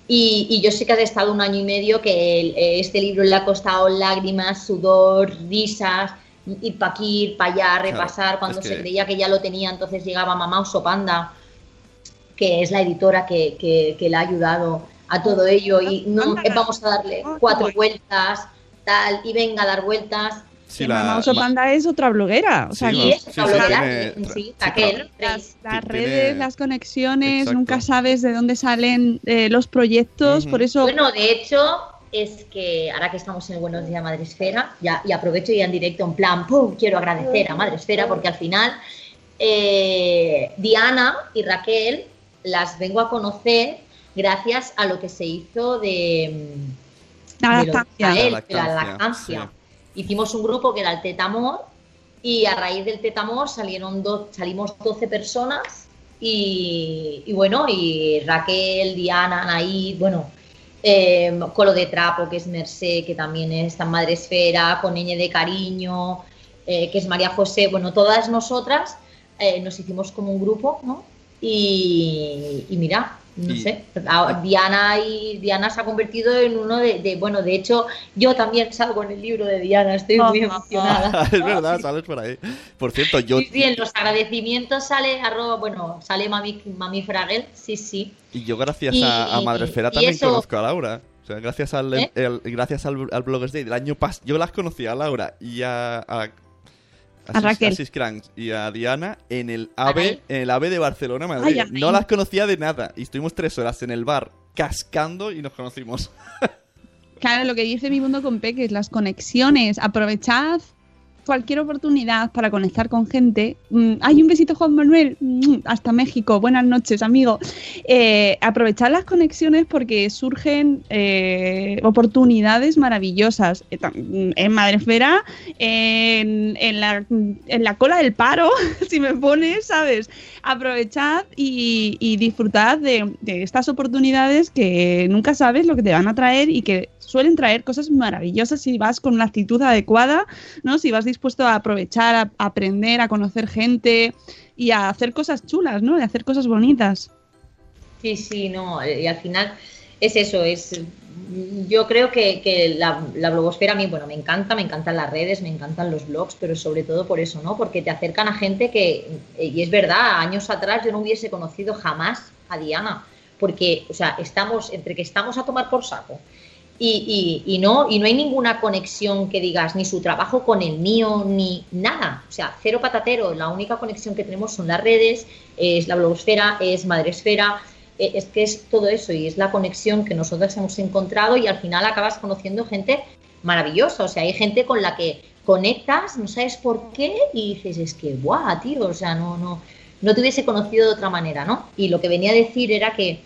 Y, y yo sé que ha estado un año y medio que el- eh, este libro le ha costado lágrimas, sudor, risas, ir para aquí, ir para allá, repasar. Cuando se que- creía que ya lo tenía, entonces llegaba mamá Oso Panda, que es la editora que, que- que le ha ayudado a todo ello. Y no vamos a darle cuatro vueltas, tal, y venga a dar vueltas. Sí, la- Mamá Oso Panda es otra bloguera. O sea, Sí, sí, bloguera, tiene- sí, tra- las, Tiene- redes, las conexiones, Exacto. nunca sabes de dónde salen eh, los proyectos, por eso Bueno, de hecho, es que ahora que estamos en el Buenos Días Madresfera, ya, y aprovecho ya en directo en plan, ¡pum! quiero agradecer a Madresfera porque al final eh, Diana y Raquel las vengo a conocer gracias a lo que se hizo de, La lactancia. La la. Hicimos un grupo que era el Tetamor y a raíz del Tetamor salieron do- salimos 12 personas y, y bueno, y Raquel, Diana, Anaí, bueno, eh, Colo de Trapo, que es Mercé, que también es tan Madre Esfera, con Ñ de Cariño, eh, que es María José, bueno, todas nosotras eh, nos hicimos como un grupo, ¿no? Y, y mira, no Y- sé, a- Diana y Diana se ha convertido en uno de, de- bueno, de hecho, yo también salgo en el libro de Diana, estoy muy emocionada. <laughs> es verdad, sales por ahí. Por cierto, yo, Sí, sí, en los agradecimientos sale arroba, bueno, sale Mami, Mami Fragel, sí, sí. y yo gracias Y- a, a Madresfera también eso- conozco a Laura. O sea, gracias al, ¿Eh? el- gracias al, al Bloggers Day del año pasado. Yo las conocí a Laura y a, a, A Raquel. Sis Cranks y a Diana en el AVE, en el AVE de Barcelona, Madrid. Ay, no las conocía de nada. Y estuvimos tres horas en el bar cascando y nos conocimos. <laughs> Claro, lo que dice mi mundo con Peques, las conexiones, aprovechad cualquier oportunidad para conectar con gente. Mm, Hay un besito, Juan Manuel, Mm, hasta México, buenas noches, amigo. Eh, aprovechad las conexiones porque surgen eh, oportunidades maravillosas Eh, mm, en Madresfera, en, en, la, en la cola del paro, <laughs> si me pones, ¿sabes? Aprovechad y, y disfrutad de, de estas oportunidades que nunca sabes lo que te van a traer y que suelen traer cosas maravillosas si vas con una actitud adecuada, ¿no? Si vas dispuesto a aprovechar, a, aprender, a conocer gente y a hacer cosas chulas, ¿no? A hacer cosas bonitas. Sí, sí, no, eh, y al final es eso, es yo creo que, que la, la blogosfera a mí, bueno, me encanta, me encantan las redes, me encantan los blogs, pero sobre todo por eso, ¿no? Porque te acercan a gente que, eh, y es verdad, años atrás yo no hubiese conocido jamás a Diana, porque, o sea, estamos, entre que estamos a tomar por saco, y, y- y no, y no hay ninguna conexión que digas, ni su trabajo con el mío, ni nada. O sea, cero patatero. La única conexión que tenemos son las redes, es la blogosfera, es madresfera, eh, es que es todo eso y es la conexión que nosotros hemos encontrado y al final acabas conociendo gente maravillosa. O sea, hay gente con la que conectas, no sabes por qué, y dices, es que, guau, tío, o sea, no, no, no te hubiese conocido de otra manera, ¿no? Y lo que venía a decir era que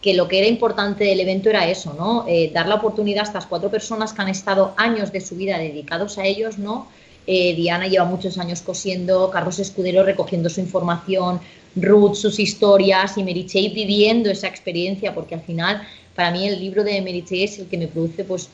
que lo que era importante del evento era eso, ¿no? Eh, dar la oportunidad a estas cuatro personas que han estado años de su vida dedicados a ellos, ¿no? Eh, Diana lleva muchos años cosiendo, Carlos Escudero recogiendo su información, Ruth sus historias y Chase viviendo esa experiencia, porque al final para mí el libro de Chase es el que me produce pues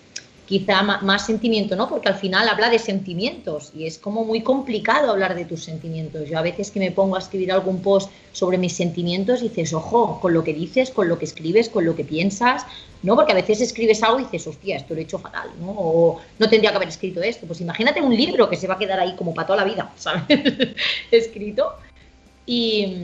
quizá más sentimiento, ¿no? Porque al final habla de sentimientos y es como muy complicado hablar de tus sentimientos. Yo a veces que me pongo a escribir algún post sobre mis sentimientos dices, ojo, con lo que dices, con lo que escribes, con lo que piensas, ¿no? Porque a veces escribes algo y dices, hostia, esto lo he hecho fatal, ¿no? O no tendría que haber escrito esto. Pues imagínate un libro que se va a quedar ahí como para toda la vida, <laughs> ¿sabes? Escrito. Y,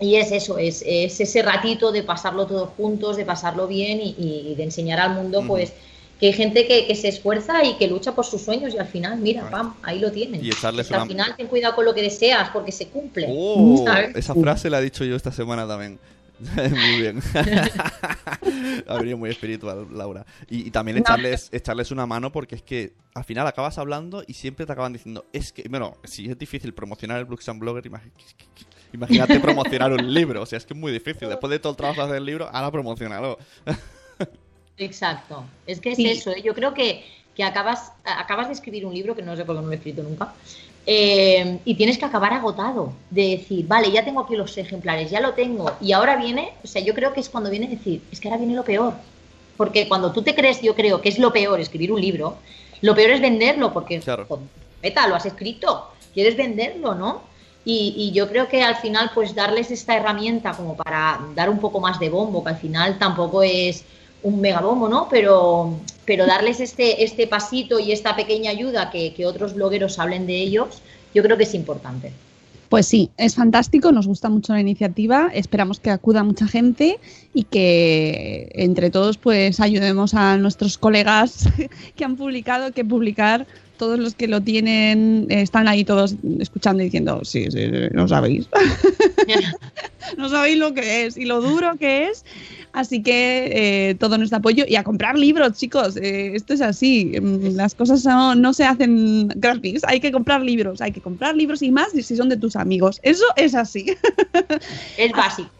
y es eso, es, es ese ratito de pasarlo todos juntos, de pasarlo bien y, y de enseñar al mundo, pues, que hay gente que, que se esfuerza y que lucha por sus sueños y al final, mira, pam, ahí lo tienen. Y echarles Es que al una- final ten cuidado con lo que deseas porque se cumple. Oh, <laughs> esa frase la he dicho yo esta semana también. <laughs> muy bien. <laughs> ha venido muy espiritual, Laura. Y, y también echarles, echarles una mano porque es que al final acabas hablando y siempre te acaban diciendo, es que, bueno, si es difícil promocionar el Blux and Blogger, imagi- imagínate promocionar un libro. O sea, es que es muy difícil. Después de todo el trabajo del libro, ahora promocionalo. Exacto. Es que es Sí. eso, ¿eh? yo creo que, que acabas, acabas de escribir un libro, que no sé por qué no lo he escrito nunca, eh, y tienes que acabar agotado de decir, vale, ya tengo aquí los ejemplares, ya lo tengo, y ahora viene, o sea, yo creo que es cuando viene a decir, es que ahora viene lo peor. Porque cuando tú te crees, yo creo que es lo peor escribir un libro, lo peor es venderlo, porque, Claro. beta, lo has escrito, quieres venderlo, ¿no? Y, y yo creo que al final, pues darles esta herramienta como para dar un poco más de bombo, que al final tampoco es un megabombo, ¿no? Pero, pero darles este, este pasito y esta pequeña ayuda que, que otros blogueros hablen de ellos, yo creo que es importante. Pues sí, es fantástico, nos gusta mucho la iniciativa, esperamos que acuda mucha gente y que entre todos pues ayudemos a nuestros colegas <laughs> que han publicado, que publicar todos los que lo tienen eh, están ahí todos escuchando y diciendo, sí, sí, sí, no sabéis. <laughs> no sabéis lo que es y lo duro que es. Así que eh, todo nuestro apoyo y a comprar libros, chicos. Eh, esto es así. Mm, Las cosas no, no se hacen gratis. Hay que comprar libros. Hay que comprar libros y más si son de tus amigos. Eso es así. Es básico.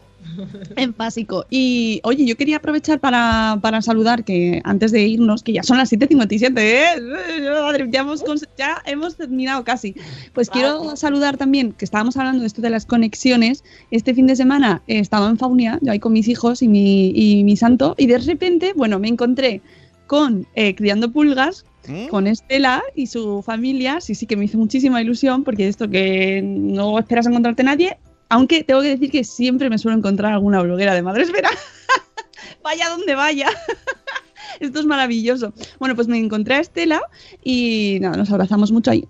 En básico. Y oye, yo quería aprovechar para, para saludar que antes de irnos, que ya son las 7.57, ¿eh? <laughs> Ya, hemos, ya hemos terminado casi. Pues quiero saludar también, que estábamos hablando de esto de las conexiones. Este fin de semana eh, estaba en Faunia, yo ahí con mis hijos y mi, y mi santo, y de repente, bueno, me encontré con eh, Criando Pulgas, ¿Mm? con Estela y su familia. Sí, sí, que me hizo muchísima ilusión porque esto que no esperas encontrarte nadie. Aunque tengo que decir que siempre me suelo encontrar alguna bloguera de Madresfera. <laughs> vaya donde vaya. <laughs> Esto es maravilloso. Bueno, pues me encontré a Estela y nada, nos abrazamos mucho ahí.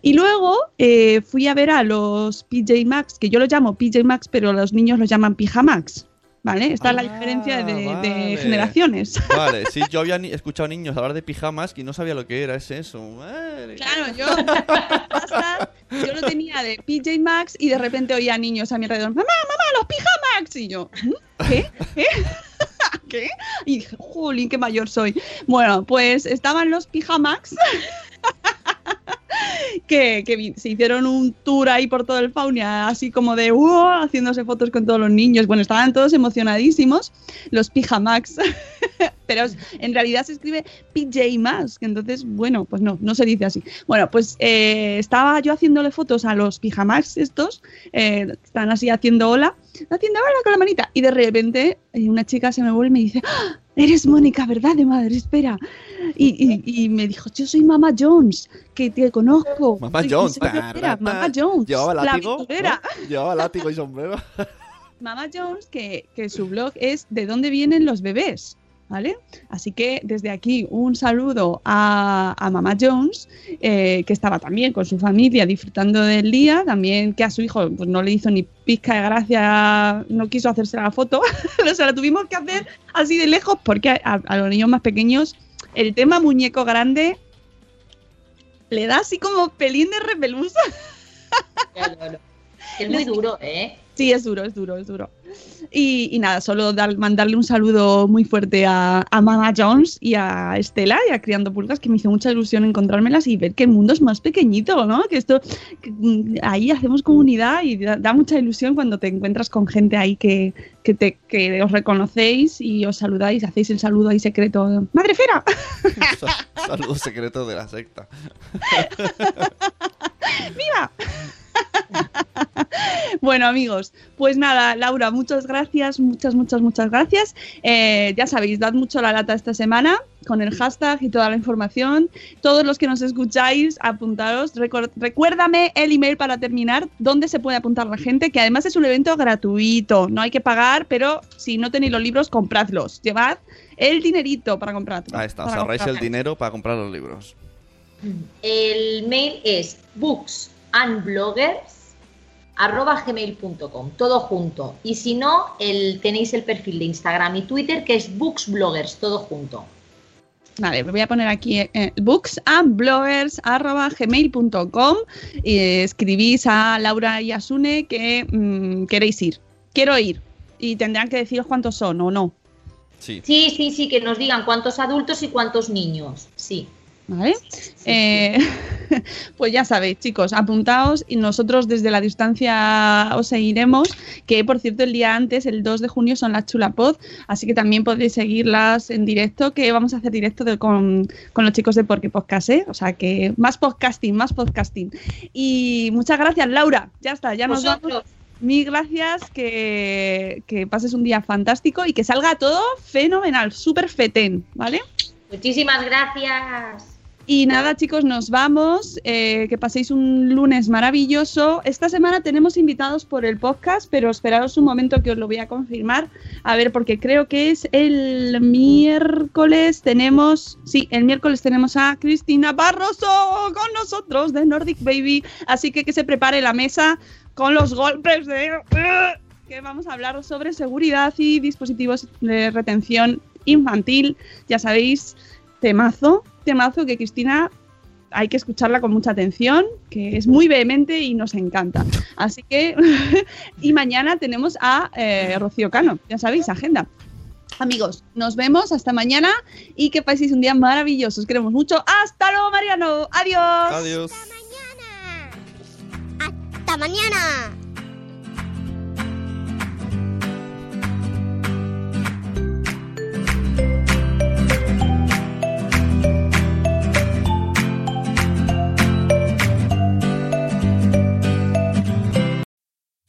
Y luego eh, fui a ver a los PJ Max, que yo los llamo PJ Max, pero los niños los llaman Pijamax. ¿Vale? Esta es la Ah, diferencia de, generaciones. <laughs> Vale, sí, yo había ni- escuchado niños hablar de pijamas y no sabía lo que era, es eso. Madre. Claro, yo, yo lo tenía de PJ Max y de repente oía niños a mi alrededor, mamá, mamá, los pijamax. Y yo, ¿Mm? ¿qué? ¿Qué? <laughs> ¿Qué? Y dije, jolín, qué mayor soy. Bueno, pues estaban los pijamax. <laughs> <laughs> Que, se hicieron un tour ahí por todo el Faunia, así como de ¡wow! haciéndose fotos con todos los niños. Bueno, estaban todos emocionadísimos, los pijamax. <laughs> Pero en realidad se escribe PJ que entonces, bueno, pues no, no se dice así. Bueno, pues eh, estaba yo haciéndole fotos a los pijamax estos, eh, están así haciendo hola, haciendo hola con la manita, y de repente eh, una chica se me vuelve y me dice, ¡Ah! Eres Mónica, ¿verdad? De madre, espera. Y, y- y me dijo, yo soy Mama Jones, que te conozco. Mamá Jones. bloguera, Mama Jones. Llevaba la látigo. aventurera. ¿no? Llevaba látigo y sombrero. Mama Jones, que, que su blog es de dónde vienen los bebés. ¿Vale? Así que desde aquí un saludo a, a Mama Jones, eh, que estaba también con su familia disfrutando del día, también que a su hijo pues, no le hizo ni pizca de gracia, no quiso hacerse la foto, <laughs> o sea, la tuvimos que hacer así de lejos porque a, a- a los niños más pequeños el tema muñeco grande le da así como pelín de ya. Es muy <laughs> duro, ¿eh? Sí, es duro, es duro, es duro. Y, y nada, solo dar- mandarle un saludo muy fuerte a, a Mama Jones y a Estela y a Criando Pulgas, que me hizo mucha ilusión encontrármelas y ver que el mundo es más pequeñito, ¿no? Que esto, que, mm, ahí hacemos comunidad y da, da mucha ilusión cuando te encuentras con gente ahí que, que, te, que os reconocéis y os saludáis, hacéis el saludo ahí secreto. ¡Madre Fera! Saludos secretos de la secta. <laughs> ¡Viva! <laughs> Bueno, amigos, pues nada, Laura, muchas gracias, muchas, muchas, muchas gracias. Eh, ya sabéis, dad mucho la lata esta semana con el hashtag y toda la información. Todos los que nos escucháis, apuntaros. Recuérdame el email para terminar, donde se puede apuntar la gente, que además es un evento gratuito, no hay que pagar, pero si no tenéis los libros, compradlos. Llevad el dinerito para comprarlos. Ahí está, os ahorráis el dinero para comprar los libros. El mail es booksandbloggers@gmail.com, todo junto. Y si no, el, tenéis el perfil de Instagram y Twitter que es booksbloggers, todo junto. Vale, voy a poner aquí eh, booksandbloggers.gmail.com y eh, escribís a Laura y a Sune que mm, queréis ir. Quiero ir. Y tendrán que deciros cuántos son o no. Sí. Sí, sí, sí, que nos digan cuántos adultos y cuántos niños. Sí. ¿Vale? Eh, <laughs> pues ya sabéis, chicos, apuntaos y nosotros desde la distancia os seguiremos. Que por cierto, el día antes, el 2 de junio, son las Chulapod, así que también podéis seguirlas en directo. Que vamos a hacer directo de- con, con los chicos de Porque Podcast, ¿eh? O sea que más podcasting, más podcasting. Y muchas gracias, Laura. Ya está, ya nos vamos. Mil gracias, que, que pases un día fantástico y que salga todo fenomenal, súper fetén, ¿vale? muchísimas gracias. Y nada, chicos, nos vamos. Eh, que paséis un lunes maravilloso. Esta semana tenemos invitados por el podcast, pero esperaos un momento que os lo voy a confirmar. A ver, porque creo que es el miércoles. Tenemos, sí, el miércoles tenemos a Cristina Barroso con nosotros de Nordic Baby. Así que que se prepare la mesa con los golpes de. Que vamos a hablar sobre seguridad y dispositivos de retención infantil. Ya sabéis, temazo, temazo que Cristina hay que escucharla con mucha atención, que es muy vehemente y nos encanta. Así que, <laughs> y mañana tenemos a eh, Rocío Cano, ya sabéis, agenda. Amigos, nos vemos hasta mañana y que paséis un día maravilloso. Os queremos mucho. Hasta luego, Mariano. Adiós. Adiós. Hasta mañana.